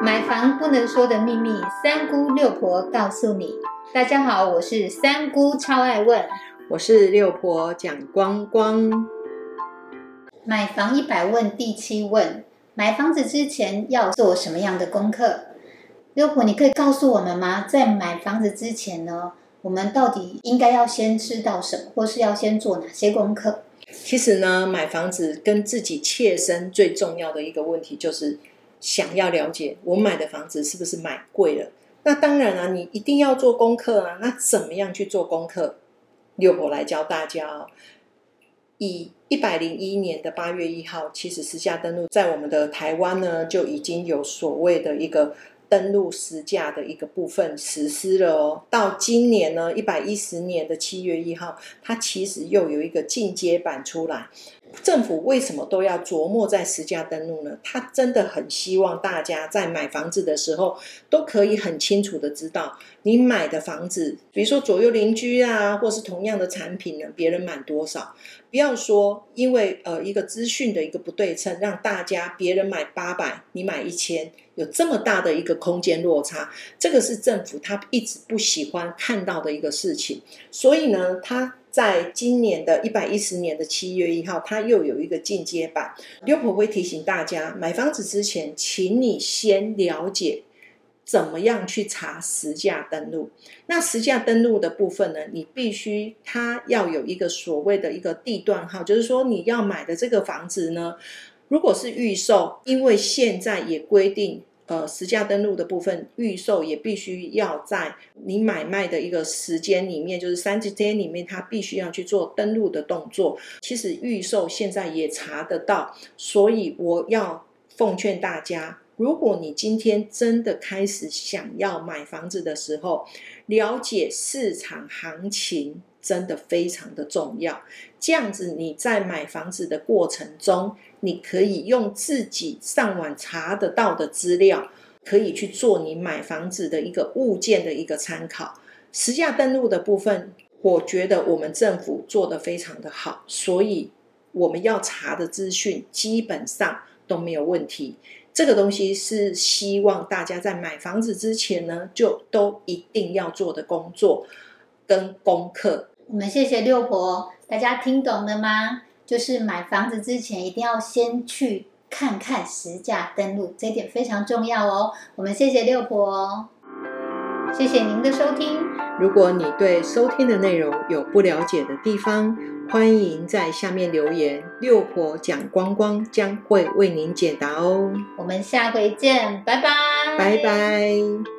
买房不能说的秘密，三姑六婆告诉你。大家好，我是三姑，超爱问。我是六婆蒋光光。买房一百问第七问：买房子之前要做什么样的功课？六婆，你可以告诉我们吗？在买房子之前呢，我们到底应该要先知道什么，或是要先做哪些功课？其实呢，买房子跟自己切身最重要的一个问题就是。想要了解我买的房子是不是买贵了？那当然啊，你一定要做功课啊。那怎么样去做功课？六婆来教大家哦。以一百零一年的八月一号，其实实价登录在我们的台湾呢，就已经有所谓的一个登录实价的一个部分实施了哦。到今年呢，一百一十年的七月一号，它其实又有一个进阶版出来。政府为什么都要琢磨在实价登录呢？他真的很希望大家在买房子的时候都可以很清楚的知道，你买的房子，比如说左右邻居啊，或是同样的产品呢，别人买多少？不要说因为呃一个资讯的一个不对称，让大家别人买八百，你买一千，有这么大的一个空间落差，这个是政府他一直不喜欢看到的一个事情。所以呢，他。在今年的一百一十年的七月一号，它又有一个进阶版。六婆会提醒大家，买房子之前，请你先了解怎么样去查实价登录。那实价登录的部分呢，你必须它要有一个所谓的一个地段号，就是说你要买的这个房子呢，如果是预售，因为现在也规定。呃，实价登录的部分，预售也必须要在你买卖的一个时间里面，就是三十天里面，它必须要去做登录的动作。其实预售现在也查得到，所以我要奉劝大家，如果你今天真的开始想要买房子的时候，了解市场行情真的非常的重要。这样子你在买房子的过程中。你可以用自己上网查得到的资料，可以去做你买房子的一个物件的一个参考。实价登录的部分，我觉得我们政府做得非常的好，所以我们要查的资讯基本上都没有问题。这个东西是希望大家在买房子之前呢，就都一定要做的工作跟功课。我们谢谢六婆，大家听懂了吗？就是买房子之前一定要先去看看实价登录，这点非常重要哦。我们谢谢六婆，谢谢您的收听。如果你对收听的内容有不了解的地方，欢迎在下面留言，六婆讲光光将会为您解答哦。我们下回见，拜拜，拜拜。